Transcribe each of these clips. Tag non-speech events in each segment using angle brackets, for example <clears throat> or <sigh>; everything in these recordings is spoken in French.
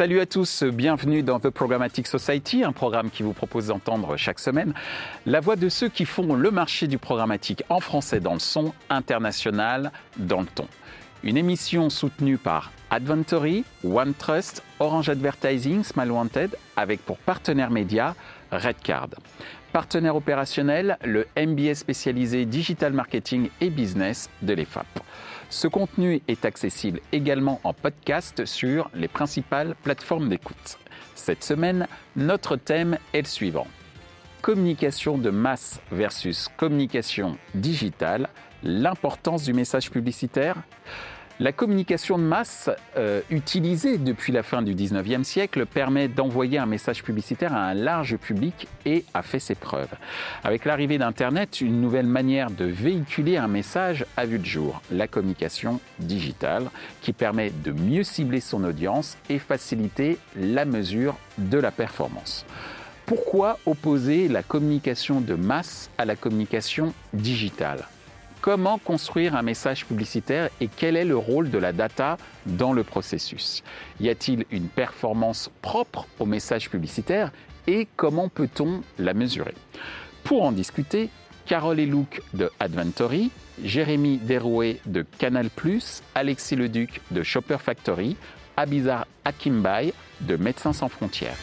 Salut à tous, bienvenue dans The Programmatic Society, un programme qui vous propose d'entendre chaque semaine la voix de ceux qui font le marché du programmatique en français dans le son, international dans le ton. Une émission soutenue par Adventory, OneTrust, Orange Advertising, Smile Wanted, avec pour partenaire média Redcard. Partenaire opérationnel, le MBA spécialisé Digital Marketing et Business de l'EFAP. Ce contenu est accessible également en podcast sur les principales plateformes d'écoute. Cette semaine, notre thème est le suivant. Communication de masse versus communication digitale, l'importance du message publicitaire la communication de masse euh, utilisée depuis la fin du 19e siècle permet d'envoyer un message publicitaire à un large public et a fait ses preuves. Avec l'arrivée d'Internet, une nouvelle manière de véhiculer un message a vu le jour, la communication digitale, qui permet de mieux cibler son audience et faciliter la mesure de la performance. Pourquoi opposer la communication de masse à la communication digitale? Comment construire un message publicitaire et quel est le rôle de la data dans le processus. Y a-t-il une performance propre au message publicitaire et comment peut-on la mesurer? Pour en discuter, Carole Elouk de Adventory, Jérémy Derouet de Canal+, Alexis Leduc de Shopper Factory, Abizar Akimbay de Médecins sans frontières.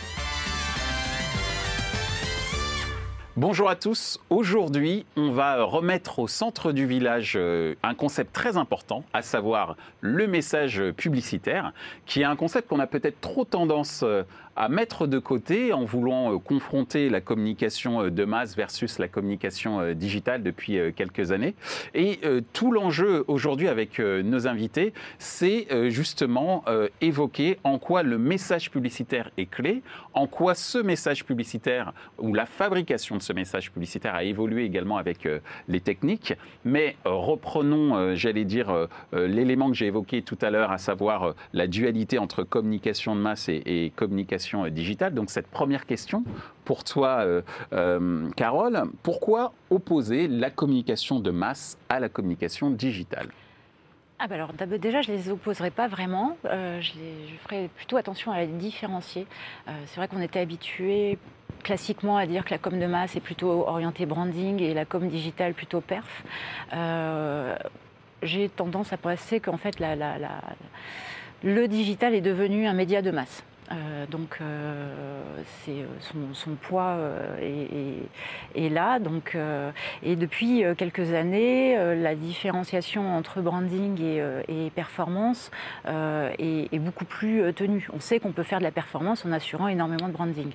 Bonjour à tous. Aujourd'hui, on va remettre au centre du village euh, un concept très important, à savoir le message publicitaire, qui est un concept qu'on a peut-être trop tendance euh, à mettre de côté en voulant euh, confronter la communication euh, de masse versus la communication euh, digitale depuis quelques années. Et tout l'enjeu aujourd'hui avec nos invités, c'est justement évoquer en quoi le message publicitaire est clé, en quoi ce message publicitaire ou la fabrication de ce message publicitaire a évolué également avec les techniques. Mais reprenons, j'allais dire, l'élément que j'ai évoqué tout à l'heure, à savoir la dualité entre communication de masse et, et communication euh, digitale. Donc cette première question pour toi, euh, euh, Carole, pourquoi opposer la communication de masse à la communication digitale? Ah bah alors déjà, je les opposerai pas vraiment. je, ferai plutôt attention à les différencier. c'est vrai qu'on était habitué classiquement à dire que la com de masse est plutôt orientée branding et la com digitale plutôt perf. J'ai tendance à penser qu'en fait, le digital est devenu un média de masse. Euh, donc euh, euh, son, poids est, là. Donc, et depuis quelques années, la différenciation entre branding et, performance est, beaucoup plus tenue. On sait qu'on peut faire de la performance en assurant énormément de branding.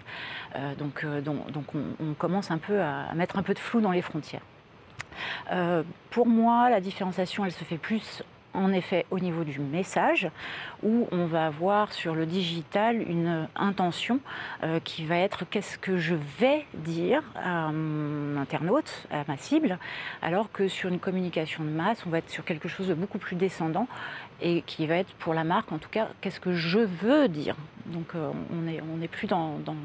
donc, donc, on, commence un peu à, mettre un peu de flou dans les frontières. pour moi, la différenciation, elle se fait plus en effet au niveau du message, où on va avoir sur le digital une intention euh, qui va être qu'est-ce que je vais dire à mon internaute, à ma cible, alors que sur une communication de masse, on va être sur quelque chose de beaucoup plus descendant et qui va être pour la marque, en tout cas, qu'est-ce que je veux dire. Donc euh, on n'est plus dans, dans,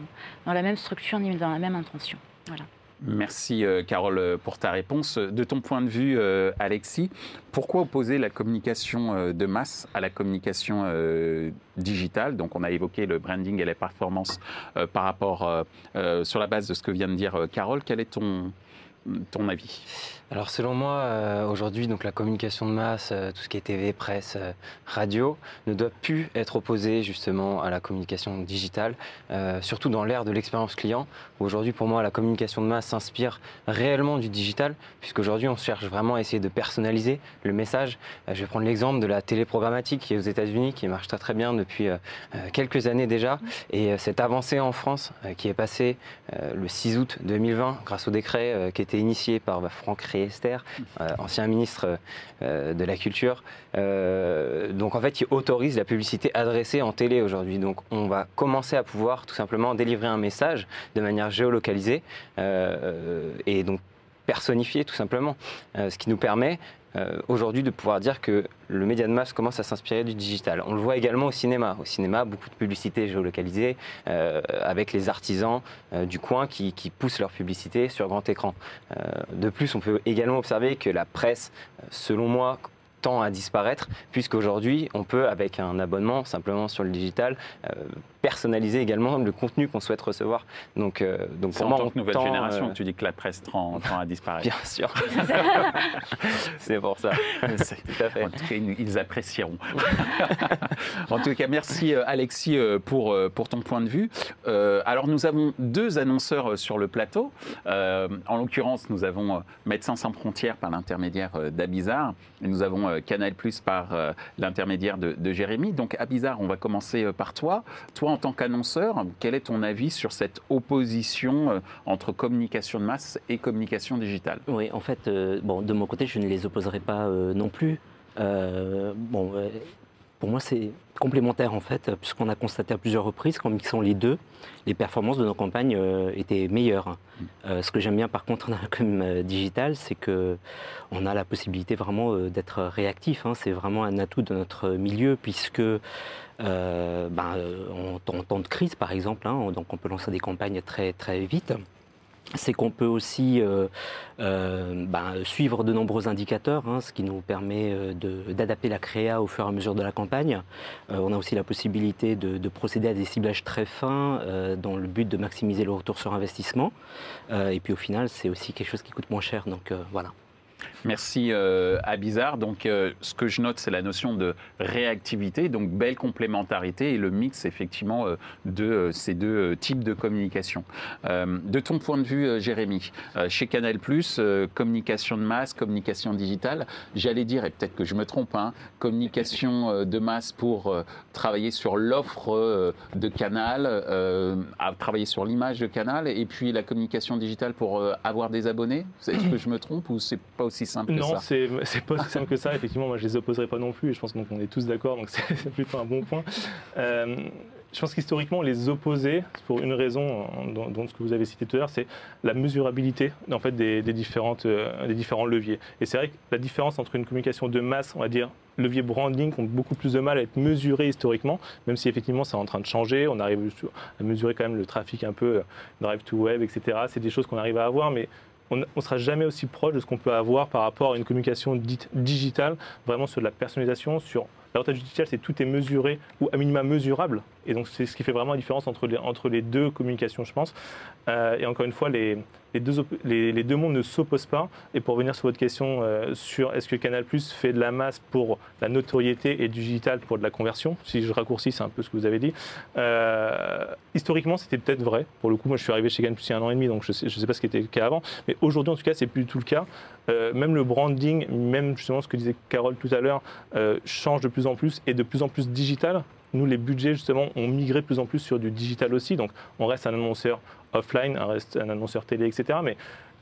dans la même structure ni dans la même intention. Voilà. Merci euh, Carole pour ta réponse. De ton point de vue, euh, Alexis, pourquoi opposer la communication euh, de masse à la communication digitale? Donc on a évoqué le branding et les performances par rapport sur la base de ce que vient de dire Carole. Quel est ton, ton avis? Alors selon moi, euh, aujourd'hui, donc la communication de masse, euh, tout ce qui est TV, presse, euh, radio, ne doit plus être opposé justement à la communication digitale, surtout dans l'ère de l'expérience client. Aujourd'hui, pour moi, la communication de masse s'inspire réellement du digital, puisqu'aujourd'hui, on cherche vraiment à essayer de personnaliser le message. je vais prendre l'exemple de la téléprogrammatique qui est aux États-Unis, qui marche très très bien depuis quelques années déjà, et cette avancée en France qui est passée le 6 août 2020 grâce au décret qui était initié par bah, Franck Esther, euh, ancien ministre euh, de la Culture. Euh, donc en fait, il autorise la publicité adressée en télé aujourd'hui. Donc on va commencer à pouvoir tout simplement délivrer un message de manière géolocalisée et donc personnifié tout simplement, ce qui nous permet euh, aujourd'hui de pouvoir dire que le média de masse commence à s'inspirer du digital. On le voit également au cinéma. Au cinéma, beaucoup de publicité géolocalisée euh, avec les artisans euh, du coin qui, poussent leur publicité sur grand écran. de plus, on peut également observer que la presse, selon moi, tend à disparaître, puisqu'aujourd'hui, on peut, avec un abonnement simplement sur le digital, personnaliser également le contenu qu'on souhaite recevoir. Donc, euh, donc pour moi, en tant que nouvelle génération, tu dis que la presse tend, à disparaître. Bien sûr. <laughs> <laughs> C'est pour ça. Tout à fait. En tout cas, ils apprécieront. <laughs> en tout cas, merci Alexis pour, pour ton point de vue. alors, nous avons deux annonceurs sur le plateau. en l'occurrence, nous avons Médecins sans frontières par l'intermédiaire d'Abizar et nous avons euh, Canal Plus par euh, l'intermédiaire de, Jérémy. Donc, Abizar, on va commencer euh, par toi. Toi, en tant qu'annonceur, quel est ton avis sur cette opposition entre communication de masse et communication digitale? Oui, en fait, bon, de mon côté, je ne les opposerai pas non plus. bon, pour moi, c'est complémentaire en fait, puisqu'on a constaté à plusieurs reprises qu'en mixant les deux, les performances de nos campagnes euh, étaient meilleures. Euh, ce que j'aime bien par contre <laughs> dans la com euh, digitale, c'est que on a la possibilité vraiment d'être réactif. Hein. C'est vraiment un atout de notre milieu, puisque ben, en, temps de crise, par exemple, hein, donc on peut lancer des campagnes très très vite c'est qu'on peut aussi euh, euh, ben, suivre de nombreux indicateurs, hein, ce qui nous permet euh, d'adapter la créa au fur et à mesure de la campagne. on a aussi la possibilité de, procéder à des ciblages très fins dans le but de maximiser le retour sur investissement. et puis au final, c'est aussi quelque chose qui coûte moins cher. Donc voilà. Merci euh, à Bizarre. Donc, euh, ce que je note, c'est la notion de réactivité, donc belle complémentarité et le mix effectivement euh, de ces deux types de communication. de ton point de vue, Jérémy, chez Canal+, communication de masse, communication digitale, j'allais dire, et peut-être que je me trompe, hein, communication de masse pour travailler sur l'offre de Canal, travailler sur l'image de Canal, et puis la communication digitale pour avoir des abonnés. Est-ce que je me trompe ou c'est pas aussi simple non, que ça. Non, <laughs> c'est pas aussi simple que ça. Effectivement, moi, je les opposerai pas non plus. Et je pense qu'on est tous d'accord, donc <laughs> c'est plutôt un bon point. Euh, je pense qu'historiquement, les opposer, pour une raison, dans, ce que vous avez cité tout à l'heure, c'est la mesurabilité en fait, des, différentes, euh, des différents leviers. Et c'est vrai que la différence entre une communication de masse, on va dire, levier branding, ont beaucoup plus de mal à être mesurés historiquement, même si effectivement c'est en train de changer. On arrive à mesurer quand même le trafic un peu, euh, drive to web, etc. C'est des choses qu'on arrive à avoir, mais on ne sera jamais aussi proche de ce qu'on peut avoir par rapport à une communication dite digitale, vraiment sur de la personnalisation, sur l'avantage digital, c'est tout est mesuré ou à minima mesurable. Et donc, c'est ce qui fait vraiment la différence entre les, entre les deux communications, je pense. Euh, et encore une fois, les, les, deux, les, deux mondes ne s'opposent pas. Et pour revenir sur votre question euh, sur est-ce que Canal Plus fait de la masse pour la notoriété et du digital pour de la conversion, si je raccourcis, c'est un peu ce que vous avez dit. Euh, historiquement, c'était peut-être vrai. Pour le coup, moi, je suis arrivé chez Canal Plus il y a un an et demi, donc je ne sais, sais, pas ce qui était le cas avant. Mais aujourd'hui, en tout cas, c'est plus du tout le cas. Même le branding, même justement ce que disait Carole tout à l'heure, change de plus en plus et de plus en plus digital nous, les budgets, justement, ont migré de plus en plus sur du digital aussi. Donc, on reste un annonceur offline, on reste un annonceur télé, etc. Mais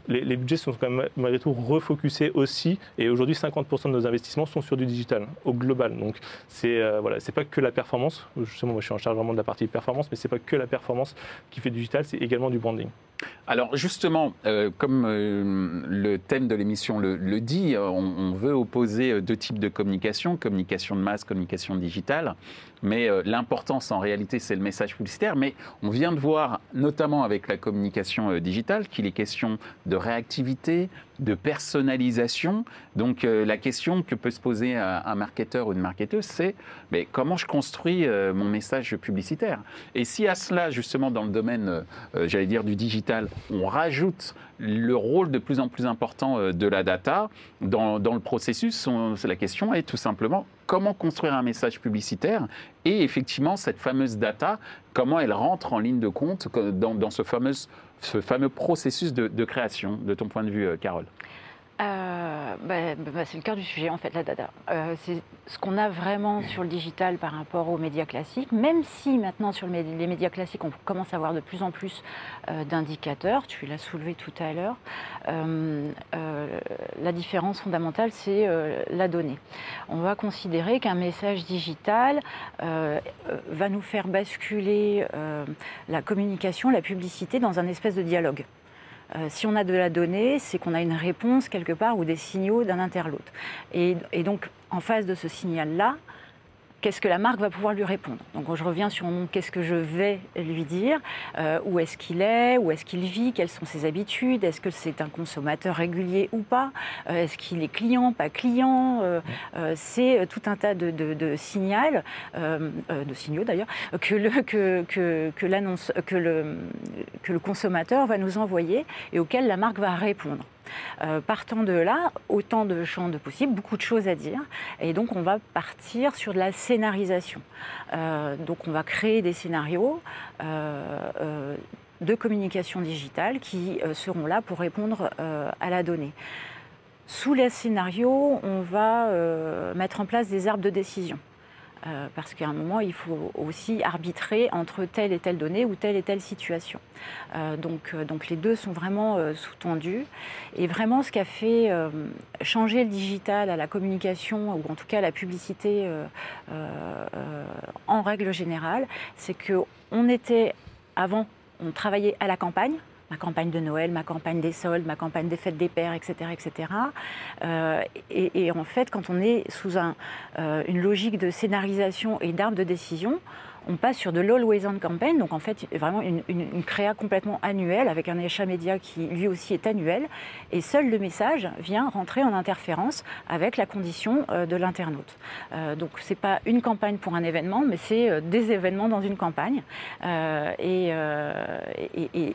les, budgets sont quand même malgré tout refocusés aussi. Et aujourd'hui, 50% de nos investissements sont sur du digital, au global. Donc, c'est euh, voilà, pas que la performance. Justement, moi, je suis en charge vraiment de la partie performance, mais c'est pas que la performance qui fait du digital, c'est également du branding. Alors justement, euh, comme euh, le thème de l'émission le, dit, on, veut opposer deux types de communication, communication de masse, communication digitale. Mais l'importance en réalité, c'est le message publicitaire. Mais on vient de voir, notamment avec la communication digitale, qu'il est question de réactivité, de personnalisation. Donc euh, la question que peut se poser un, marketeur ou une marketeuse, c'est mais comment je construis euh, mon message publicitaire? Et si à cela, justement, dans le domaine, euh, j'allais dire, du digital, on rajoute le rôle de plus en plus important de la data dans, le processus, la question est tout simplement comment construire un message publicitaire et effectivement cette fameuse data, comment elle rentre en ligne de compte dans ce fameux ce fameux processus de, création, de ton point de vue, euh, Carole? Euh, bah, bah, c'est le cœur du sujet en fait, la data. Euh, c'est ce qu'on a vraiment sur le digital par rapport aux médias classiques, même si maintenant sur les médias classiques on commence à avoir de plus en plus euh, d'indicateurs, tu l'as soulevé tout à l'heure, la différence fondamentale c'est la donnée. On va considérer qu'un message digital va nous faire basculer la communication, la publicité dans un espèce de dialogue. Euh, si on a de la donnée, c'est qu'on a une réponse quelque part ou des signaux d'un interloute. Et, donc, en face de ce signal-là, qu'est-ce que la marque va pouvoir lui répondre. Donc je reviens sur mon qu'est-ce que je vais lui dire, où est-ce qu'il est, où est-ce qu'il vit, quelles sont ses habitudes, est-ce que c'est un consommateur régulier ou pas, est-ce qu'il est client, pas client, c'est tout un tas de, signaux, de signaux d'ailleurs, que le, que, que, que, que, le, que le consommateur va nous envoyer et auxquels la marque va répondre. Euh, partant de là, autant de champs de possibles, beaucoup de choses à dire. Et donc, on va partir sur de la scénarisation. Euh, donc, on va créer des scénarios euh, de communication digitale qui seront là pour répondre à la donnée. Sous les scénarios, on va mettre en place des arbres de décision. Euh, parce qu'à un moment, il faut aussi arbitrer entre telle et telle donnée ou telle et telle situation. Euh, donc, euh, donc les deux sont vraiment sous-tendus. Et vraiment, ce qui a fait changer le digital à la communication, ou en tout cas à la publicité en règle générale, c'est qu'on était, avant, on travaillait à la campagne, ma campagne de Noël, ma campagne des soldes, ma campagne des fêtes des pères, etc. etc. Euh, et, en fait, quand on est sous euh, une logique de scénarisation et d'arbre de décision, on passe sur de l'Always On campaign, donc en fait vraiment une, créa complètement annuelle avec un achat média qui lui aussi est annuel, et seul le message vient rentrer en interférence avec la condition euh, de l'internaute. Euh, donc c'est pas une campagne pour un événement, mais c'est euh, des événements dans une campagne, et,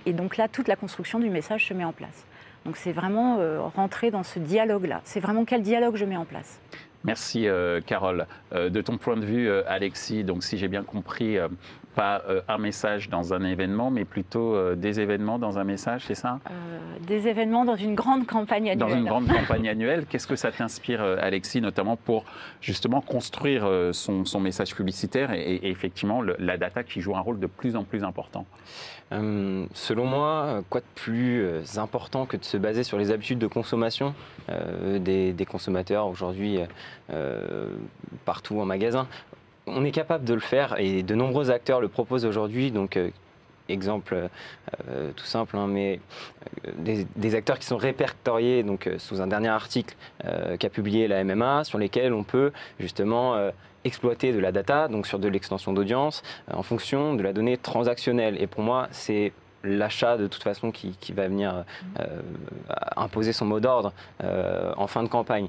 et, donc là toute la construction du message se met en place. Donc c'est vraiment rentrer dans ce dialogue-là. C'est vraiment quel dialogue je mets en place. Merci euh, Carole. Euh, de ton point de vue, euh, Alexis, donc si j'ai bien compris, pas un message dans un événement, mais plutôt des événements dans un message, c'est ça? Des événements dans une grande campagne annuelle. Dans une grande campagne annuelle. Qu'est-ce que ça t'inspire, Alexis, notamment pour justement construire son, message publicitaire et, effectivement la data qui joue un rôle de plus en plus important? Euh, selon moi, quoi de plus euh, important que de se baser sur les habitudes de consommation euh, des, consommateurs aujourd'hui partout en magasin? On est capable de le faire et de nombreux acteurs le proposent aujourd'hui. Donc, exemple tout simple, hein, mais des, acteurs qui sont répertoriés donc, sous un dernier article qu'a publié la MMA, sur lesquels on peut justement exploiter de la data, donc sur de l'extension d'audience, euh, en fonction de la donnée transactionnelle. Et pour moi, c'est l'achat de toute façon qui, va venir euh, imposer son mot d'ordre euh, en fin de campagne.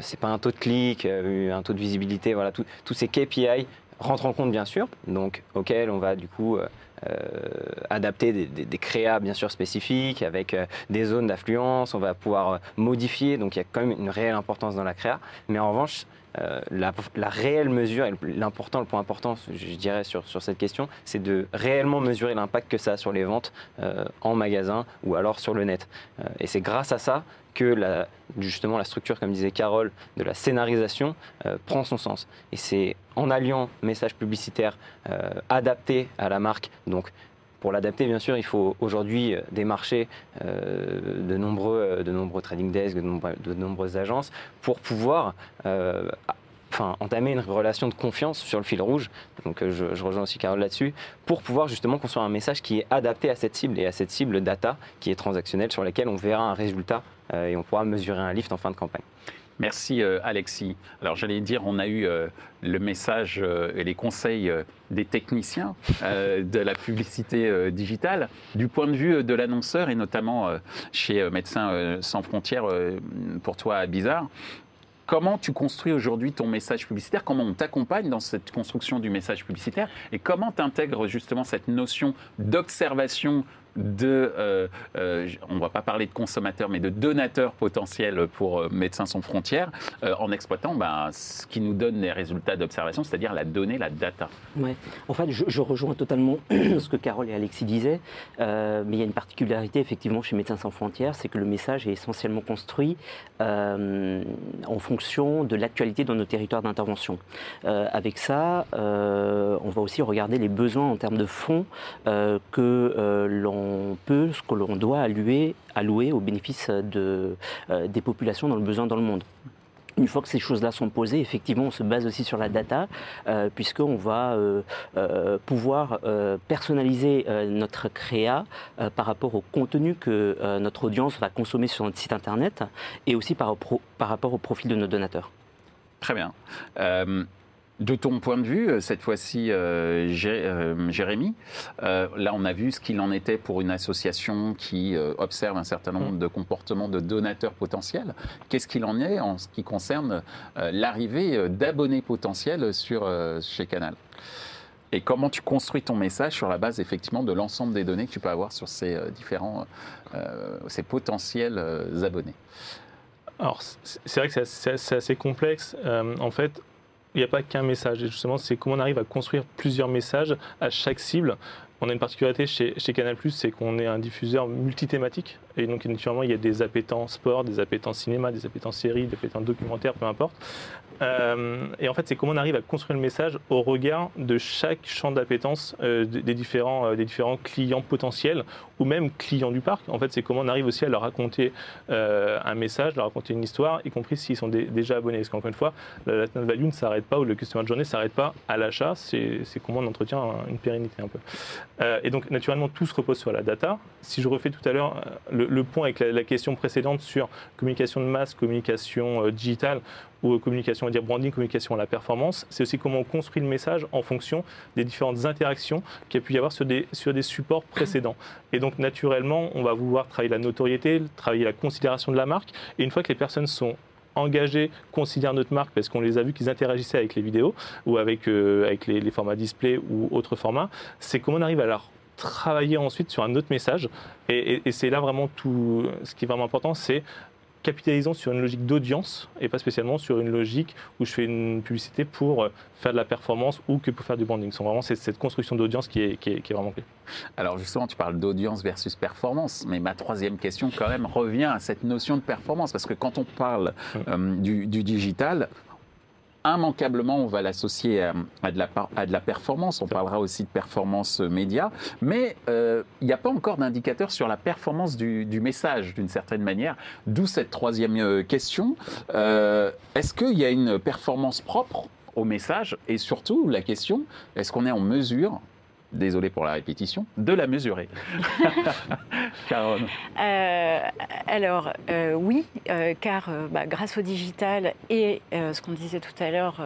c'est pas un taux de clic, un taux de visibilité, voilà, tous ces KPI rentrent en compte bien sûr, donc auxquels on va du coup adapter des, des, créas bien sûr spécifiques avec des zones d'affluence, on va pouvoir modifier, donc il y a quand même une réelle importance dans la créa, mais en revanche euh, la, réelle mesure, l'important, le point important, je dirais, sur, sur cette question, c'est de réellement mesurer l'impact que ça a sur les ventes euh, en magasin ou alors sur le net. Euh, et c'est grâce à ça que la, justement la structure, comme disait Carole, de la scénarisation prend son sens. Et c'est en alliant message publicitaire adapté à la marque, donc pour l'adapter, bien sûr, il faut aujourd'hui euh, de, nombreux, euh, de nombreux trading desks, de, nombreuses agences pour pouvoir euh, entamer une relation de confiance sur le fil rouge. Donc je, rejoins aussi Carole là-dessus, pour pouvoir justement construire un message qui est adapté à cette cible et à cette cible data qui est transactionnelle sur laquelle on verra un résultat et on pourra mesurer un lift en fin de campagne. Merci euh, Alexis. Alors j'allais dire, on a eu euh, le message euh, et les conseils des techniciens de la publicité digitale. Du point de vue de l'annonceur et notamment chez Médecins sans frontières, pour toi Bizarre, comment tu construis aujourd'hui ton message publicitaire, comment on t'accompagne dans cette construction du message publicitaire? Et comment tu intègres justement cette notion d'observation de, euh, euh, on ne va pas parler de consommateurs, mais de donateurs potentiels pour euh, Médecins sans frontières, en exploitant ben, ce qui nous donne les résultats d'observation, c'est-à-dire la donnée, la data. Ouais. En fait, je, rejoins totalement <clears throat> ce que Carole et Alexis disaient, mais il y a une particularité effectivement chez Médecins sans frontières, c'est que le message est essentiellement construit en fonction de l'actualité dans nos territoires d'intervention. avec ça, on va aussi regarder les besoins en termes de fonds que l'on peut, ce que l'on doit allouer, allouer au bénéfice de, euh, des populations dans le besoin dans le monde. Une fois que ces choses-là sont posées, effectivement, on se base aussi sur la data, euh, puisqu'on va euh, pouvoir personnaliser notre créa par rapport au contenu que notre audience va consommer sur notre site internet et aussi par, par rapport au profil de nos donateurs. Très bien De ton point de vue, cette fois-ci, Jérémy, là on a vu ce qu'il en était pour une association qui observe un certain nombre de comportements de donateurs potentiels. Qu'est-ce qu'il en est en ce qui concerne l'arrivée d'abonnés potentiels sur, chez Canal? Et comment tu construis ton message sur la base effectivement de l'ensemble des données que tu peux avoir sur ces euh, différents, euh, ces potentiels euh, abonnés? Alors c'est vrai que c'est assez, complexe. en fait, il n'y a pas qu'un message. Et justement, c'est comment on arrive à construire plusieurs messages à chaque cible. On a une particularité chez, Canal+, c'est qu'on est un diffuseur multithématique. Et donc, naturellement, il y a des appétents sport, des appétents cinéma, des appétents séries, des appétents documentaires, peu importe. Euh, et en fait, c'est comment on arrive à construire le message au regard de chaque champ d'appétence euh, des, différents, euh, des différents clients potentiels ou même clients du parc. En fait, c'est comment on arrive aussi à leur raconter un message, leur raconter une histoire, y compris s'ils sont déjà abonnés. Parce qu'encore une fois, la lifetime value ne s'arrête pas ou le customer journey ne s'arrête pas à l'achat. C'est comment on entretient une pérennité un peu. et donc, naturellement, tout se repose sur la data. Si je refais tout à l'heure le, point avec la, la, question précédente sur communication de masse, communication digitale, ou communication, dire branding, communication à la performance, c'est aussi comment on construit le message en fonction des différentes interactions qu'il y a pu y avoir sur des, supports précédents. Et donc, naturellement, on va vouloir travailler la notoriété, travailler la considération de la marque. Et une fois que les personnes sont engagées, considèrent notre marque parce qu'on les a vus qu'ils interagissaient avec les vidéos ou avec, euh, les, formats display ou autres formats, c'est comment on arrive à leur travailler ensuite sur un autre message. Et, et c'est là vraiment tout, ce qui est vraiment important, c'est capitalisant sur une logique d'audience et pas spécialement sur une logique où je fais une publicité pour euh, faire de la performance ou que pour faire du branding. C'est vraiment cette construction d'audience qui est, qui, est, vraiment clé. Alors justement, tu parles d'audience versus performance, mais ma troisième question quand même revient à cette notion de performance, parce que quand on parle mmh. euh, du, du digital, immanquablement, on va l'associer à, de la, performance. On parlera aussi de performance média. Mais euh, il n'y a pas encore d'indicateur sur la performance du, message, d'une certaine manière. D'où cette troisième euh, question. Euh, est-ce qu'il y a une performance propre au message? Et surtout, la question, est-ce qu'on est en mesure désolé pour la répétition, de la mesurer. <laughs> Caroline. Euh, alors, euh, oui, euh, car bah, grâce au digital et ce qu'on disait tout à l'heure,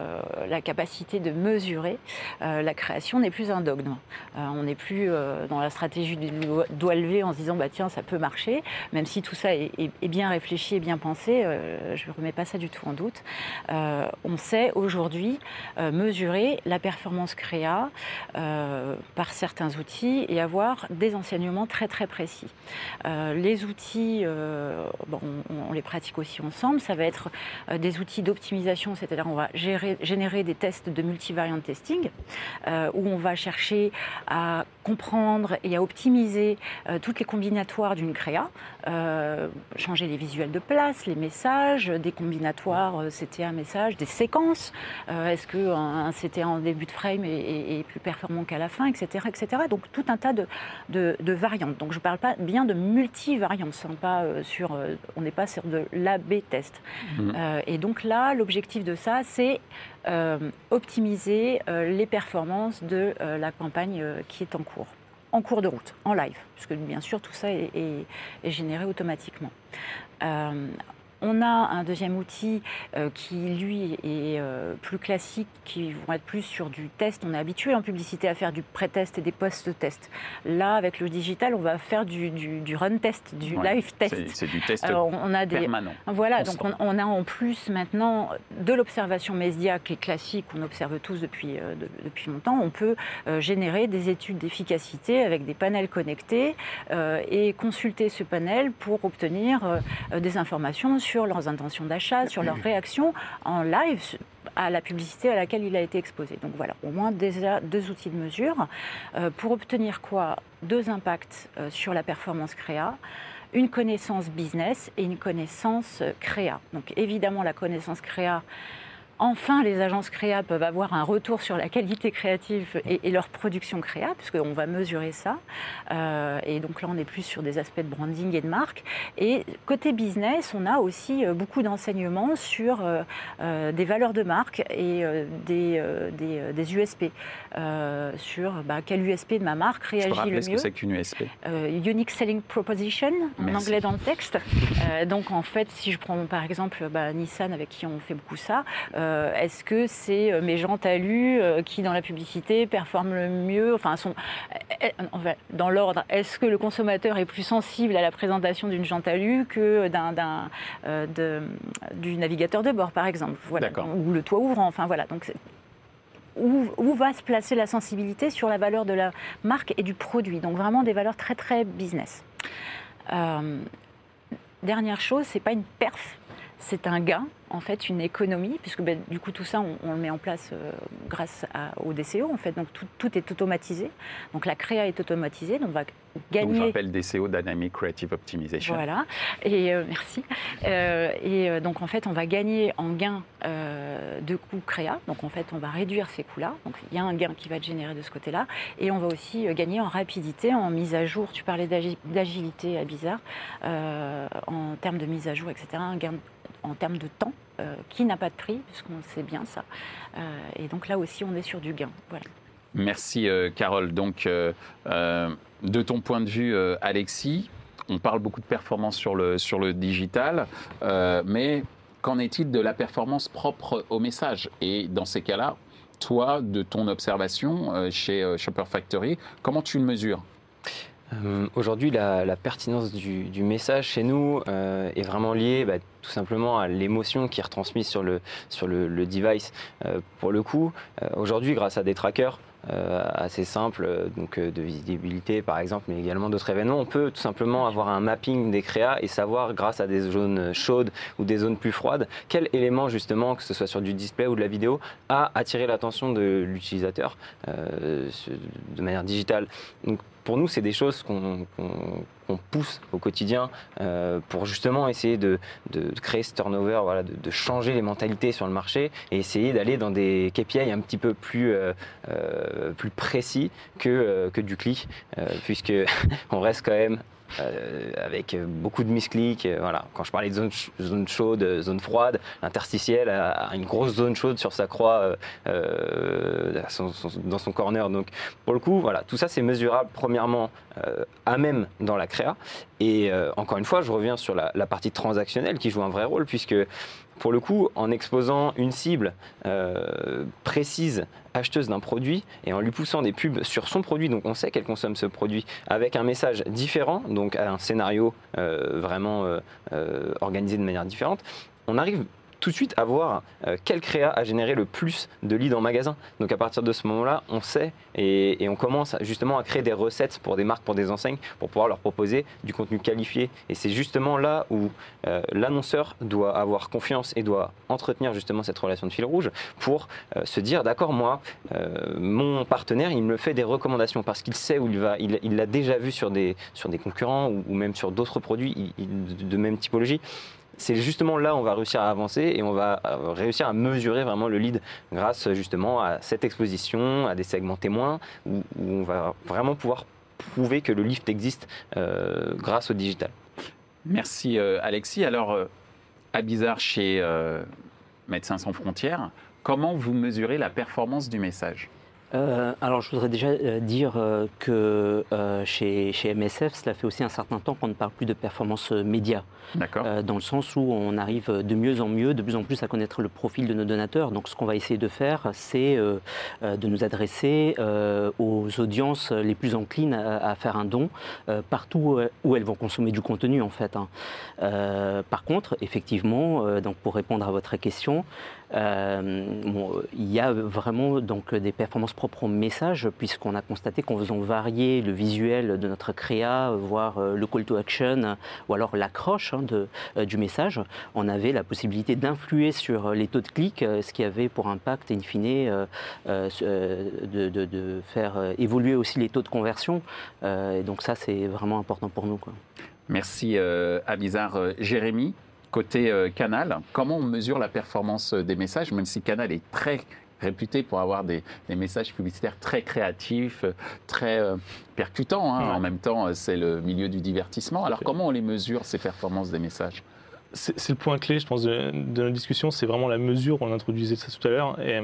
la capacité de mesurer, la création n'est plus un dogme. on n'est plus dans la stratégie du doigt levé en se disant, bah, tiens, ça peut marcher, même si tout ça est, est bien réfléchi et bien pensé, je ne remets pas ça du tout en doute. on sait aujourd'hui mesurer la performance créa par certains outils et avoir des enseignements très très précis. Euh, les outils, euh, on, les pratique aussi ensemble, ça va être euh, des outils d'optimisation, c'est-à-dire on va générer des tests de multivariant testing, où on va chercher à comprendre et à optimiser toutes les combinatoires d'une créa, changer les visuels de place, les messages, des combinatoires un message, des séquences, est-ce qu'un CTA en début de frame est, est plus performant qu'à la fin, etc. Donc tout un tas de, variantes. Donc je ne parle pas bien de multivariantes, pas, euh, sur, euh, on n'est pas sur de l'AB test. Mmh. Euh, et donc là, l'objectif de ça, c'est optimiser les performances de la campagne qui est en cours en cours de route, en live, puisque bien sûr tout ça est, est généré automatiquement. On a un deuxième outil euh, qui, lui, est euh, plus classique, qui vont être plus sur du test. On est habitué en publicité à faire du pré-test et des post-test. Là, avec le digital, on va faire du, run test, du live test. C'est du test on a des, permanent. Voilà, donc on, a en plus maintenant de l'observation média qui est classique, qu'on observe tous depuis, euh, depuis longtemps. On peut générer des études d'efficacité avec des panels connectés et consulter ce panel pour obtenir des informations sur leurs intentions d'achat, sur leurs réactions en live à la publicité à laquelle il a été exposé. Donc voilà, au moins déjà deux outils de mesure. Euh, pour obtenir quoi? Deux impacts euh, sur la performance créa une connaissance business et une connaissance euh, créa. Donc évidemment la connaissance créa Enfin, les agences créa peuvent avoir un retour sur la qualité créative et, leur production créa, puisqu'on va mesurer ça. Euh, et donc là, on est plus sur des aspects de branding et de marque. Et côté business, on a aussi euh, beaucoup d'enseignements sur euh, des valeurs de marque et des, des, USP. sur bah, quel USP de ma marque réagit le mieux. ce que c'est qu'une USP Unique Selling Proposition, en anglais dans le texte. donc en fait, si je prends par exemple bah, Nissan, avec qui on fait beaucoup ça, Est-ce que c'est mes gens talus qui, dans la publicité, performent le mieux Enfin, sont, dans l'ordre, est-ce que le consommateur est plus sensible à la présentation d'une jante talue que d'un, du navigateur de bord, par exemple? Voilà. Ou le toit ouvrant. Enfin, voilà. Donc, où, va se placer la sensibilité sur la valeur de la marque et du produit? Donc vraiment des valeurs très très business. Euh, dernière chose, c'est pas une perf, c'est un gain en fait une économie, puisque ben, du coup tout ça on, le met en place euh, grâce au DCO en fait, donc tout, est automatisé, donc la créa est automatisée, donc on va gagner. Donc j'appelle DCO Dynamic Creative Optimization. Voilà, et euh, merci. Euh, et donc en fait on va gagner en gain de coûts créa, donc en fait on va réduire ces coûts-là, donc il y a un gain qui va être généré de ce côté-là, et on va aussi gagner en rapidité, en mise à jour. Tu parlais d'agilité à Bizarre, en termes de mise à jour, etc. Un gain en termes de temps, euh, qui n'a pas de prix, puisqu'on sait bien ça. Euh, et donc là aussi, on est sur du gain. Voilà. Merci euh, Carole. Donc, de ton point de vue, Alexis, on parle beaucoup de performance sur le, sur le digital, mais qu'en est-il de la performance propre au message? Et dans ces cas-là, toi, de ton observation chez Shopper Factory, comment tu le mesures? Euh, aujourd'hui, la, pertinence du, message chez nous euh, est vraiment liée bah, tout simplement à l'émotion qui est retransmise sur le, sur le, device. Euh, pour le coup, aujourd'hui, grâce à des trackers, assez simples, donc de visibilité par exemple, mais également d'autres événements, on peut tout simplement avoir un mapping des créas et savoir, grâce à des zones chaudes ou des zones plus froides, quel élément justement, que ce soit sur du display ou de la vidéo, a attiré l'attention de l'utilisateur de manière digitale. Pour nous, c'est des choses qu'on pousse au quotidien euh, pour justement essayer de, créer ce turnover, de, changer les mentalités sur le marché et essayer d'aller dans des KPI un petit peu plus, euh, euh, précis que, que du clic, puisque <laughs> on reste quand même euh, avec beaucoup de misclics. Euh, voilà. Quand je parlais de zone, chaude, zone froide, l'interstitiel a, une grosse zone chaude sur sa croix euh, dans son corner. Donc pour le coup, voilà, tout ça c'est mesurable premièrement à même dans la créa. Et encore une fois, je reviens sur la partie transactionnelle qui joue un vrai rôle puisque pour le coup, en exposant une cible euh, précise, acheteuse d'un produit, et en lui poussant des pubs sur son produit, donc on sait qu'elle consomme ce produit, avec un message différent, donc un scénario euh, vraiment euh, organisé de manière différente, on arrive tout de suite à voir euh, quel créa a généré le plus de leads en magasin. Donc à partir de ce moment-là, on sait et, on commence justement à créer des recettes pour des marques, pour des enseignes, pour pouvoir leur proposer du contenu qualifié. Et c'est justement là où euh, l'annonceur doit avoir confiance et doit entretenir justement cette relation de fil rouge pour euh, se dire d'accord, moi, mon partenaire, il me fait des recommandations parce qu'il sait où il va, il l'a déjà vu sur des, sur des concurrents ou, même sur d'autres produits de même typologie c'est justement là où on va réussir à avancer et on va euh, réussir à mesurer vraiment le lead grâce justement à cette exposition, à des segments témoins, où, on va vraiment pouvoir prouver que le lift existe euh, grâce au digital. Merci euh, Alexis. Alors, à Bizarre chez Médecins sans frontières, comment vous mesurez la performance du message? Euh, alors, je voudrais déjà euh, dire euh, que chez, chez, MSF, cela fait aussi un certain temps qu'on ne parle plus de performance média. dans le sens où on arrive de mieux en mieux, de plus en plus à connaître le profil de nos donateurs. Donc, ce qu'on va essayer de faire, c'est de nous adresser aux audiences les plus enclines à, faire un don partout où elles vont consommer du contenu, en fait. Hein. par contre, effectivement, donc pour répondre à votre question, euh, il y a vraiment donc des performances propres au message, puisqu'on a constaté qu'en faisant varier le visuel de notre créa, voire euh, le call to action, ou alors l'accroche hein, euh, du message, on avait la possibilité d'influer sur les taux de clic, ce qui avait pour impact, in fine, de, faire évoluer aussi les taux de conversion. et donc ça, c'est vraiment important pour nous. Merci Abizar. Jérémy, Côté euh, Canal, comment on mesure la performance euh, des messages, même si Canal est très réputé pour avoir des, messages publicitaires très créatifs, euh, très percutants. Hein. En même temps, c'est le milieu du divertissement. Alors comment on les mesure, ces performances des messages? C'est le point clé, je pense, de, notre discussion, c'est vraiment la mesure, on introduisait ça tout à l'heure, et,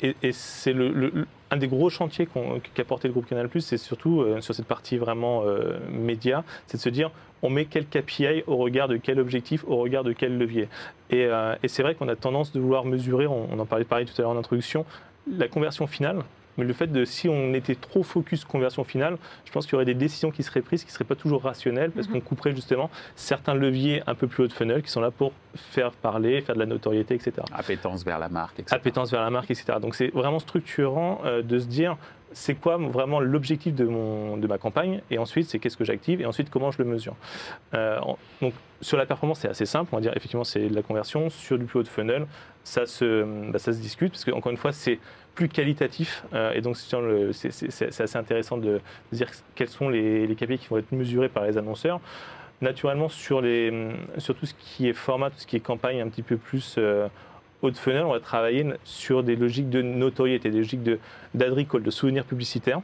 et, c'est le, un des gros chantiers qu'a porté le groupe Canal+, c'est surtout sur cette partie vraiment média, c'est de se dire on met quel KPI au regard de quel objectif, au regard de quel levier. Et, c'est vrai qu'on a tendance de vouloir mesurer, on, en parlait pareil tout à l'heure en introduction, la conversion finale, mais le fait de, si on était trop focus conversion finale, je pense qu'il y aurait des décisions qui seraient prises qui ne seraient pas toujours rationnelles parce qu'on mhm. couperait justement certains leviers un peu plus haut de funnel qui sont là pour faire parler, faire de la notoriété, etc. Appétence vers la marque, etc. Appétence vers la marque, etc. Donc c'est vraiment structurant euh, de se dire c'est quoi vraiment l'objectif de, mon, de ma campagne et ensuite c'est qu'est-ce que j'active et ensuite comment je le mesure. Euh, donc sur la performance c'est assez simple, on va dire effectivement c'est de la conversion, sur du plus haut de funnel ça se, bah, ça se discute parce qu'encore une fois c'est plus qualitatif. Euh, et donc, c'est assez intéressant de, dire quels sont les, les qui vont être mesurés par les annonceurs. Naturellement, sur, les, tout ce qui est format, tout ce qui est campagne un petit peu plus euh, haut de funnel, on va travailler sur des logiques de notoriété, des logiques d'adricole, de, de souvenirs publicitaires.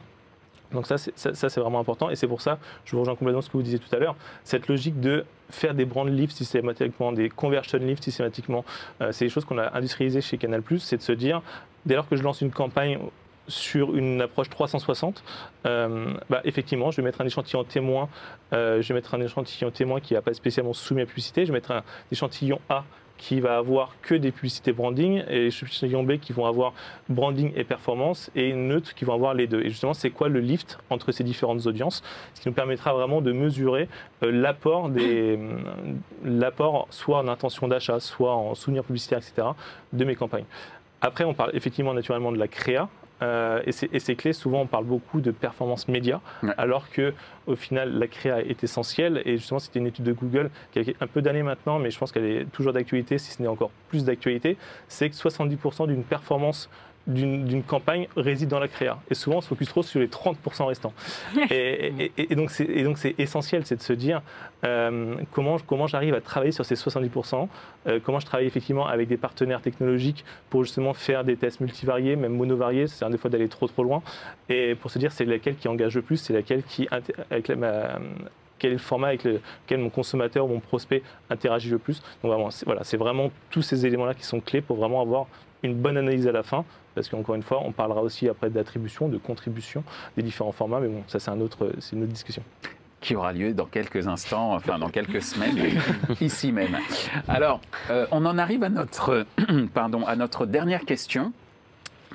Donc ça, c'est vraiment important et c'est pour ça, je vous rejoins complètement ce que vous disiez tout à l'heure, cette logique de faire des brand lifts systématiquement, des conversion lifts systématiquement, euh, c'est des choses qu'on a industrialisées chez Canal+, c'est de se dire, dès lors que je lance une campagne sur une approche 360, euh, bah, effectivement, je vais mettre un échantillon témoin, euh, je vais mettre un échantillon témoin qui n'a pas spécialement soumis à publicité, je vais mettre un échantillon A qui va avoir que des publicités branding et les échantillons B qui vont avoir branding et performance et neutre qui vont avoir les deux. Et justement, c'est quoi le lift entre ces différentes audiences? Ce qui nous permettra vraiment de mesurer l'apport des l'apport soit en intention d'achat, soit en souvenir publicitaire, etc. de mes campagnes. Après, on parle effectivement naturellement de la créa. Euh, et c'est clé, souvent on parle beaucoup de performance média, alors que au final la créa est essentielle. Et justement, c'était une étude de Google qui a un peu d'années maintenant, mais je pense qu'elle est toujours d'actualité, si ce n'est encore plus d'actualité. C'est que 70% d'une performance d'une campagne réside dans la créa. Et souvent, on se focus trop sur les 30% restants. <laughs> et, donc, c'est essentiel, c'est de se dire euh, comment, comment j'arrive à travailler sur ces 70%, euh, comment je travaille effectivement avec des partenaires technologiques pour justement faire des tests multivariés, même monovariés, c'est un des fois d'aller trop trop loin, et pour se dire c'est laquelle qui engage le plus, c'est laquelle qui, avec la, quel est le format avec lequel mon consommateur ou mon prospect interagit le plus. Donc vraiment, voilà, c'est vraiment tous ces éléments-là qui sont clés pour vraiment avoir une bonne analyse à la fin, parce qu'encore une fois, on parlera aussi après d'attribution, de contribution des différents formats, mais bon, ça c'est une autre discussion qui aura lieu dans quelques instants, enfin dans quelques semaines, <laughs> ici même. Alors, euh, on en arrive à notre, <clears throat> pardon, à notre dernière question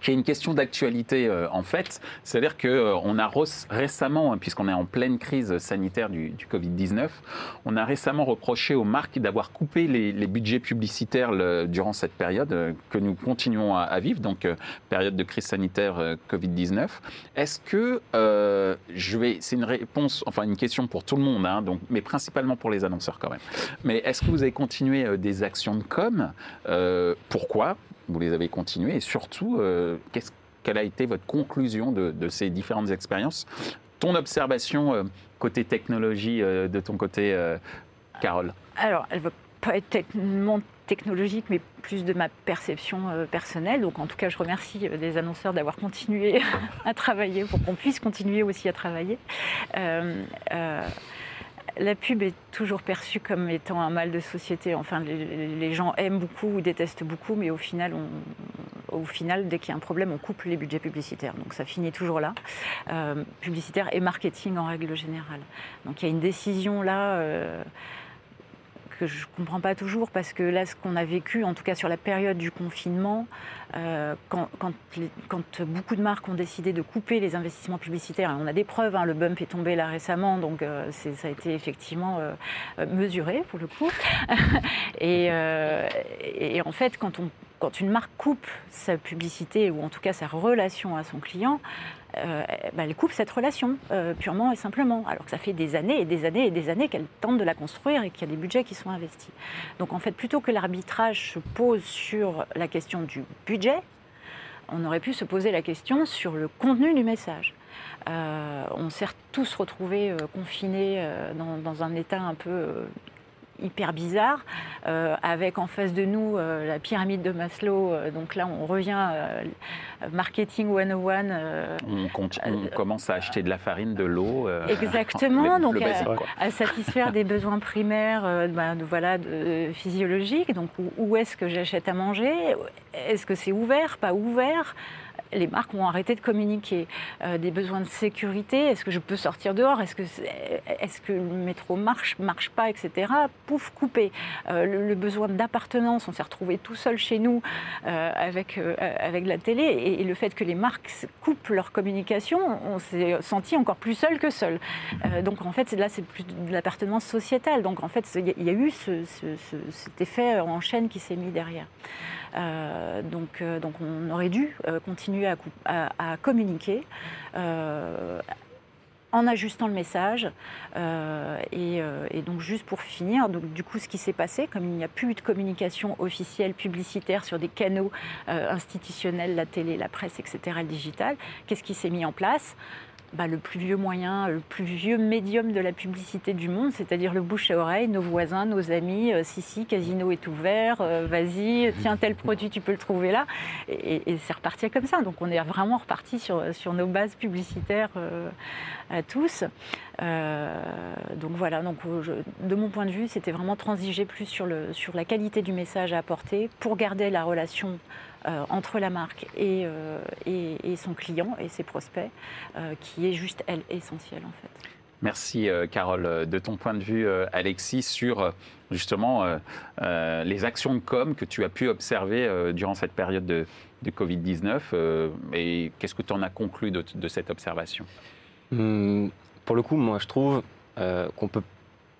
qui est une question d'actualité euh, en fait. C'est-à-dire qu'on euh, a récemment, hein, puisqu'on est en pleine crise sanitaire du, Covid-19, on a récemment reproché aux marques d'avoir coupé les, budgets publicitaires durant cette période euh, que nous continuons à, vivre, donc période de crise sanitaire Covid-19. Est-ce que, je vais, c'est une réponse, enfin une question pour tout le monde, hein, donc, mais principalement pour les annonceurs quand même. Mais est-ce que vous avez continué des actions de com Pourquoi? Vous les avez continuées et surtout, euh, quelle a été votre conclusion de, ces différentes expériences? Ton observation euh, côté technologie euh, de ton côté, Carole? Alors, elle ne va pas être tellement technologique, mais plus de ma perception personnelle. Donc, en tout cas, je remercie les annonceurs d'avoir continué <laughs> à travailler pour qu'on puisse continuer aussi à travailler la pub est toujours perçue comme étant un mal de société. Enfin, les, gens aiment beaucoup ou détestent beaucoup, mais au final, dès qu'il y a un problème, on coupe les budgets publicitaires. Donc ça finit toujours là, euh, publicitaire et marketing en règle générale. Donc il y a une décision là. Euh, que je ne comprends pas toujours parce que là, ce qu'on a vécu, en tout cas sur la période du confinement, euh, quand, beaucoup de marques ont décidé de couper les investissements publicitaires, on a des preuves, hein, le bump est tombé là récemment, donc euh, ça a été effectivement euh, mesuré pour le coup. <laughs> et, et, en fait, quand, on, quand une marque coupe sa publicité ou en tout cas sa relation à son client, euh, bah, elle coupe cette relation, euh, purement et simplement. Alors que ça fait des années et des années et des années qu'elle tente de la construire et qu'il y a des budgets qui sont investis. Donc en fait, plutôt que l'arbitrage se pose sur la question du budget, on aurait pu se poser la question sur le contenu du message. Euh, on s'est tous retrouvés confinés dans, dans, un état un peu hyper bizarre, euh, avec en face de nous euh, la pyramide de Maslow. Euh, donc là, on revient marketing 101. On, on commence à acheter de la farine, de l'eau. <laughs> exactement, donc à, satisfaire des besoins primaires ben, voilà, de, physiologiques. Donc où, est-ce que j'achète à manger? Est-ce que c'est ouvert, pas ouvert les marques ont arrêté de communiquer. des besoins de sécurité, est-ce que je peux sortir dehors? Est-ce que, le métro marche, marche pas, etc. Pouf, coupé. Le, besoin d'appartenance, on s'est retrouvé tout seul chez nous avec, avec la télé et, le fait que les marques coupent leur communication, on s'est senti encore plus seul que seul. donc en fait, là, c'est plus de l'appartenance sociétale. Donc en fait, il y, a eu cet effet en chaîne qui s'est mis derrière. Euh, donc, euh, on aurait dû euh, à, communiquer en ajustant le message. et, donc juste pour finir, donc, du coup ce qui s'est passé, comme il n'y a plus de communication officielle, publicitaire sur des canaux institutionnels, la télé, la presse, etc., le digital, qu'est-ce qui s'est mis en place? Bah, le plus vieux moyen, le plus vieux médium de la publicité du monde, c'est-à-dire le bouche à oreille, nos voisins, nos amis, euh, si, si, Casino est ouvert, euh, vas-y, tiens, tel produit, tu peux le trouver là. Et, c'est reparti comme ça. Donc on est vraiment reparti sur, sur nos bases publicitaires euh, à tous. donc voilà, donc, de mon point de vue, c'était vraiment transiger plus sur, le, sur la qualité du message à apporter pour garder la relation entre la marque euh, et, et, son client et ses prospects, euh, qui est juste, elle, essentielle en fait. Merci Carole. De ton point de vue, Alexis, sur justement les actions de com que tu as pu observer durant cette période de, Covid-19 et qu'est-ce que tu en as conclu de, cette observation? Hum, Pour le coup, moi je trouve qu'on peut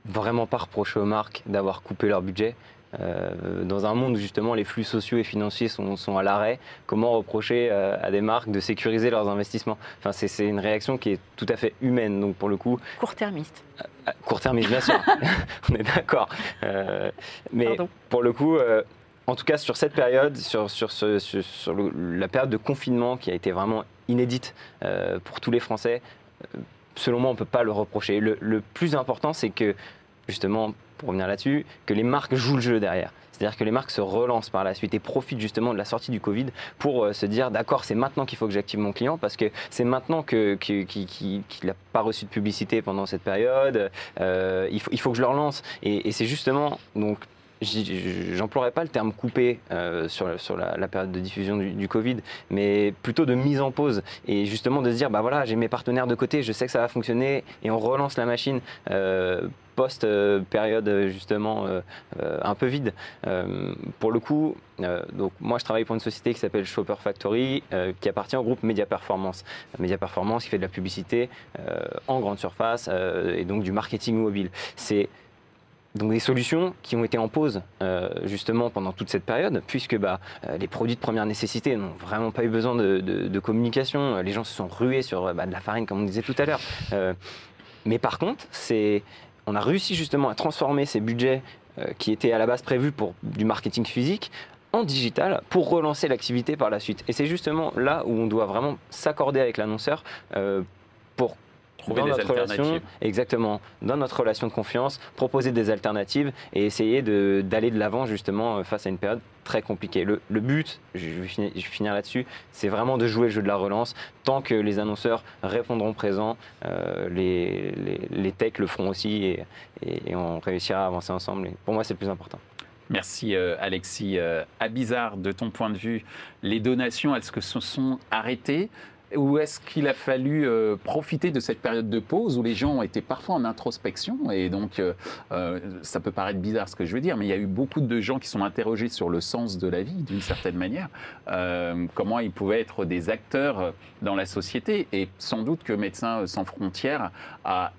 vraiment pas reprocher aux marques d'avoir coupé leur budget. Euh, dans un monde où justement les flux sociaux et financiers sont, sont à l'arrêt, comment reprocher euh, à des marques de sécuriser leurs investissements? Enfin, c'est, une réaction qui est tout à fait humaine, donc pour le coup... Court-termiste. Euh, court-termiste, bien sûr, <laughs> on est d'accord. mais pour le coup, en tout cas sur cette période, sur, sur, ce, sur, la période de confinement qui a été vraiment inédite pour tous les Français, selon moi, on ne peut pas le reprocher. Le, le plus important, c'est que justement, pour revenir là-dessus, que les marques jouent le jeu derrière. C'est-à-dire que les marques se relancent par la suite et profitent justement de la sortie du Covid pour euh, se dire d'accord, c'est maintenant qu'il faut que j'active mon client parce que c'est maintenant qu'il n'a pas reçu de publicité pendant cette période. Euh, il, faut, il faut que je le relance. Et, c'est justement donc j'emploierais pas le terme coupé euh, sur, sur la, période de diffusion du, Covid, mais plutôt de mise en pause et justement de se dire bah voilà j'ai mes partenaires de côté, je sais que ça va fonctionner et on relance la machine post-période justement euh, euh, un peu vide. Euh, pour le coup, donc moi je travaille pour une société qui s'appelle Shopper Factory, qui appartient au groupe Media Performance. Media Performance qui fait de la publicité en grande surface et donc du marketing mobile. C'est donc des solutions qui ont été en pause justement pendant toute cette période, puisque bah, les produits de première nécessité n'ont vraiment pas eu besoin de, communication. Les gens se sont rués sur bah, de la farine, comme on disait tout à l'heure. mais par contre, c'est on a réussi justement à transformer ces budgets euh, qui étaient à la base prévus pour du marketing physique en digital pour relancer l'activité par la suite. Et c'est justement là où on doit vraiment s'accorder avec l'annonceur euh, pour trouver des notre relation, exactement, dans notre relation de confiance, proposer des alternatives et essayer d'aller de l'avant justement euh, face à une période très compliquée. Le, but, je vais finir, là-dessus, c'est vraiment de jouer le jeu de la relance. Tant que les annonceurs répondront présents, euh, les, les, techs le feront aussi et, et, on réussira à avancer ensemble. Et pour moi, c'est le plus important. Merci euh, Alexis. à bizarre, de ton point de vue, les donations, est-ce que se sont arrêtées? Ou est-ce qu'il a fallu euh, profiter de cette période de pause où les gens étaient parfois en introspection Et donc, euh, euh, ça peut paraître bizarre ce que je veux dire, mais il y a eu beaucoup de gens qui sont interrogés sur le sens de la vie, d'une certaine manière. comment ils pouvaient être des acteurs dans la société. Et sans doute que Médecins sans frontières a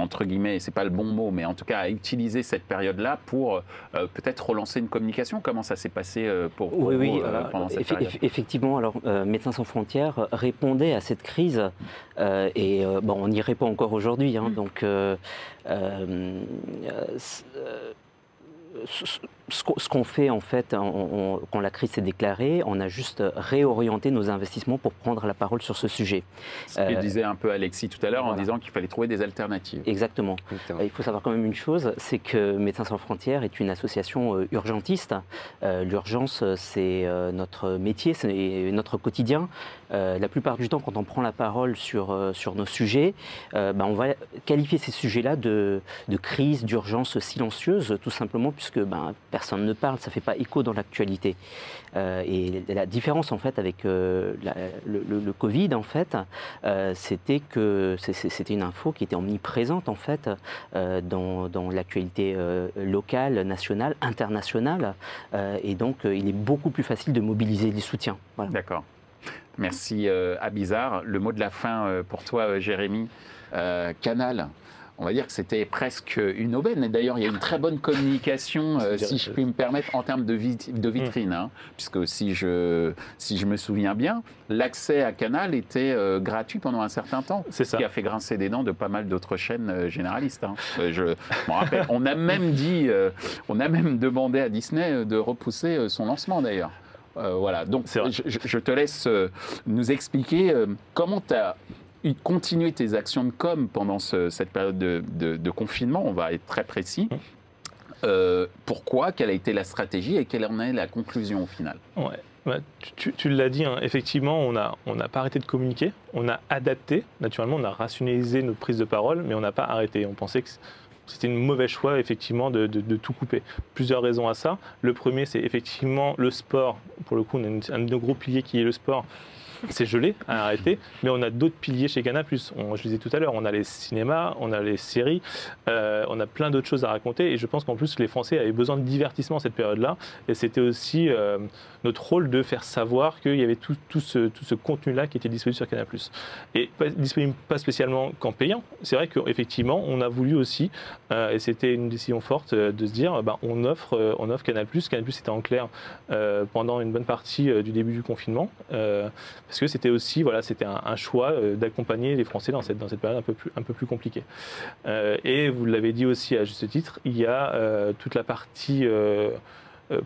entre guillemets, c'est pas le bon mot, mais en tout cas à utiliser cette période-là pour euh, peut-être relancer une communication. Comment ça s'est passé euh, pour, oui, oui, euh, pendant cette période Effectivement, alors Médecins sans frontières répondait à cette crise et bon, on y répond encore aujourd'hui. Hein, mm. Donc ce qu'on fait en fait, quand la crise s'est déclarée, on a juste réorienté nos investissements pour prendre la parole sur ce sujet. Ce que euh, disait un peu Alexis tout à l'heure en disant qu'il fallait trouver des alternatives. Exactement. Il faut savoir quand même une chose, c'est que Médecins sans frontières est une association euh, urgentiste. Euh, l'urgence, c'est notre métier, c'est notre quotidien. la plupart du temps, quand on prend la parole sur, sur nos sujets, ben, on va qualifier ces sujets-là de, de crise, d'urgence silencieuse, tout simplement, puisque parce que ben, personne ne parle, ça ne fait pas écho dans l'actualité. Euh, et la différence en fait avec euh, le, Covid en fait, euh, c'était que c'était une info qui était omniprésente en fait dans, dans l'actualité locale, nationale, internationale, et donc il est beaucoup plus facile de mobiliser des soutiens. D'accord. Merci Abizar. Le mot de la fin pour toi, Jérémy. Canal, on va dire que c'était presque une aubaine. Et d'ailleurs, il y a une très bonne communication, euh, si je puis me permettre, en termes de, de vitrine. Hein. puisque si je, si je me souviens bien, l'accès à Canal était euh, gratuit pendant un certain temps. C'est ça. Ce qui a fait grincer des dents de pas mal d'autres chaînes euh, généralistes. Hein. je me rappelle, on a même dit, on a même demandé à Disney de repousser son lancement d'ailleurs. voilà, donc je, je, te laisse nous expliquer comment tu as continuer tes actions de com pendant cette période de, confinement, on va être très précis. Mmh. Euh, pourquoi Quelle a été la stratégie et quelle en est la conclusion au final? Ouais. tu, l'as dit, hein, effectivement, on n'a on pas arrêté de communiquer, on a adapté, naturellement, on a rationalisé nos prises de parole, mais on n'a pas arrêté. On pensait que c'était une mauvaise choix, effectivement, de, tout couper. Plusieurs raisons à ça. Le premier, c'est effectivement le sport. Pour le coup, on a un de nos gros piliers qui est le sport <laughs> c'est gelé, à arrêter. Mais on a d'autres piliers chez Canal+. Je le disais tout à l'heure, on a les cinémas, on a les séries, euh, on a plein d'autres choses à raconter. Et je pense qu'en plus, les Français avaient besoin de divertissement cette période-là. Et c'était aussi euh, notre rôle de faire savoir qu'il y avait tout, ce, tout ce contenu-là qui était disponible sur Canal+. Et pas, disponible pas spécialement qu'en payant. C'est vrai qu'effectivement, on a voulu aussi, euh, et c'était une décision forte, de se dire, bah, on, offre, on offre Canal+. Canal+, était en clair pendant une bonne partie du début du confinement parce que c'était aussi voilà, c'était un, choix euh, d'accompagner les Français dans cette, période un peu plus, compliquée. Euh, et vous l'avez dit aussi à juste titre, il y a euh, toute la partie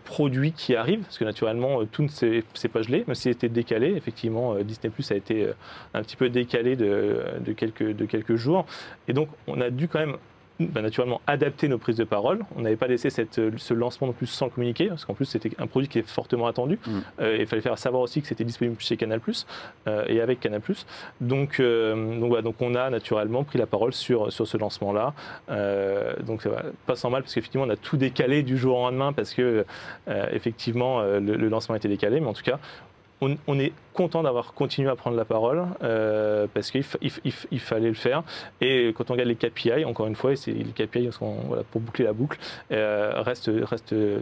produits qui arrive, parce que naturellement, tout ne s'est pas gelé, si c'était décalé. Effectivement, Disney Plus a été un petit peu décalé de quelques jours. Et donc, on a dû quand même bah, naturellement adapter nos prises de parole. On n'avait pas laissé cette, ce lancement non plus sans communiquer, parce qu'en plus c'était un produit qui est fortement attendu. Mm. Euh, il fallait faire savoir aussi que c'était disponible chez Canal euh, et avec Canal donc, euh, donc, voilà, donc on a naturellement pris la parole sur, sur ce lancement-là. donc pas sans mal, parce qu'effectivement on a tout décalé du jour au lendemain, parce que effectivement le, le lancement était décalé, mais en tout cas on, est content d'avoir continué à prendre la parole euh, parce qu'il fallait le faire. Et quand on regarde les KPI, encore une fois, c'est les KPI pour boucler la boucle, euh, reste,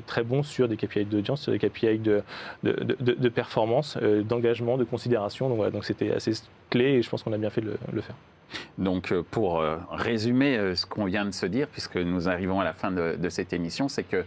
très bon sur des KPI d'audience, sur des KPI de, performance, euh, d'engagement, de considération. Donc voilà, donc c'était assez clé et je pense qu'on a bien fait de le, faire. Donc, pour résumer ce qu'on vient de se dire, puisque nous arrivons à la fin de cette émission, c'est que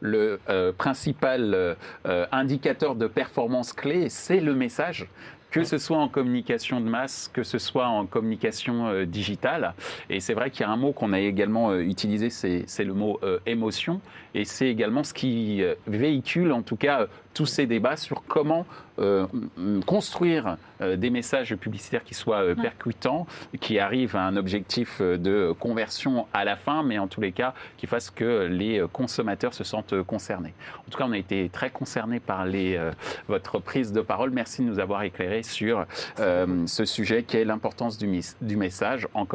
le euh, principal euh, euh, indicateur de performance clé, c'est le message que ce soit en communication de masse, que ce soit en communication digitale. Et c'est vrai qu'il y a un mot qu'on a également utilisé, c'est le mot émotion. Et c'est également ce qui véhicule, en tout cas, tous ces débats sur comment euh, construire euh, des messages publicitaires qui soient euh, percutants, qui arrivent à un objectif de conversion à la fin, mais en tous les cas qui fassent que les consommateurs se sentent concernés. En tout cas, on a été très concernés par les, votre prise de parole. Merci de nous avoir éclairé sur ce sujet qui est l'importance du, du, message en,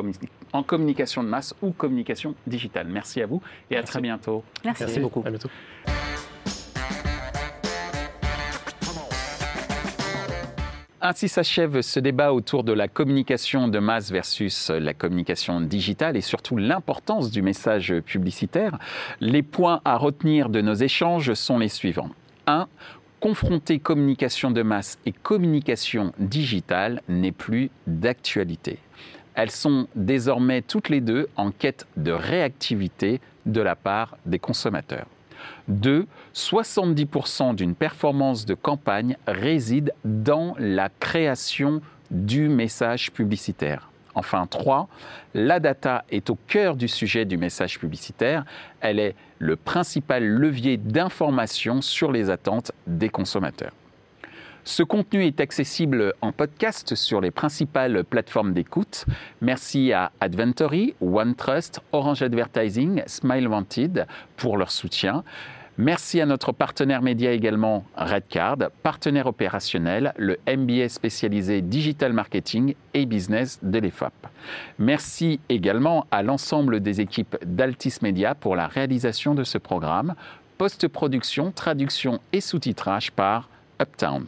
en, communication de masse ou communication digitale. Merci à vous et à très bientôt. Merci, Merci beaucoup. À bientôt. Ainsi s'achève ce débat autour de la communication de masse versus la communication digitale et surtout l'importance du message publicitaire. Les points à retenir de nos échanges sont les suivants. 1. Confronter communication de masse et communication digitale n'est plus d'actualité. Elles sont désormais toutes les deux en quête de réactivité de la part des consommateurs. 2. 70% d'une performance de campagne réside dans la création du message publicitaire. Enfin, 3. La data est au cœur du sujet du message publicitaire. Elle est le principal levier d'information sur les attentes des consommateurs. Ce contenu est accessible en podcast sur les principales plateformes d'écoute. Merci à Adventory, OneTrust, Orange Advertising, Smile Wanted pour leur soutien. Merci à notre partenaire média également, Redcard, partenaire opérationnel, le MBA spécialisé Digital Marketing et Business de l'EFAP. Merci également à l'ensemble des équipes d'Altis Media pour la réalisation de ce programme, post-production, traduction et sous-titrage par Uptown.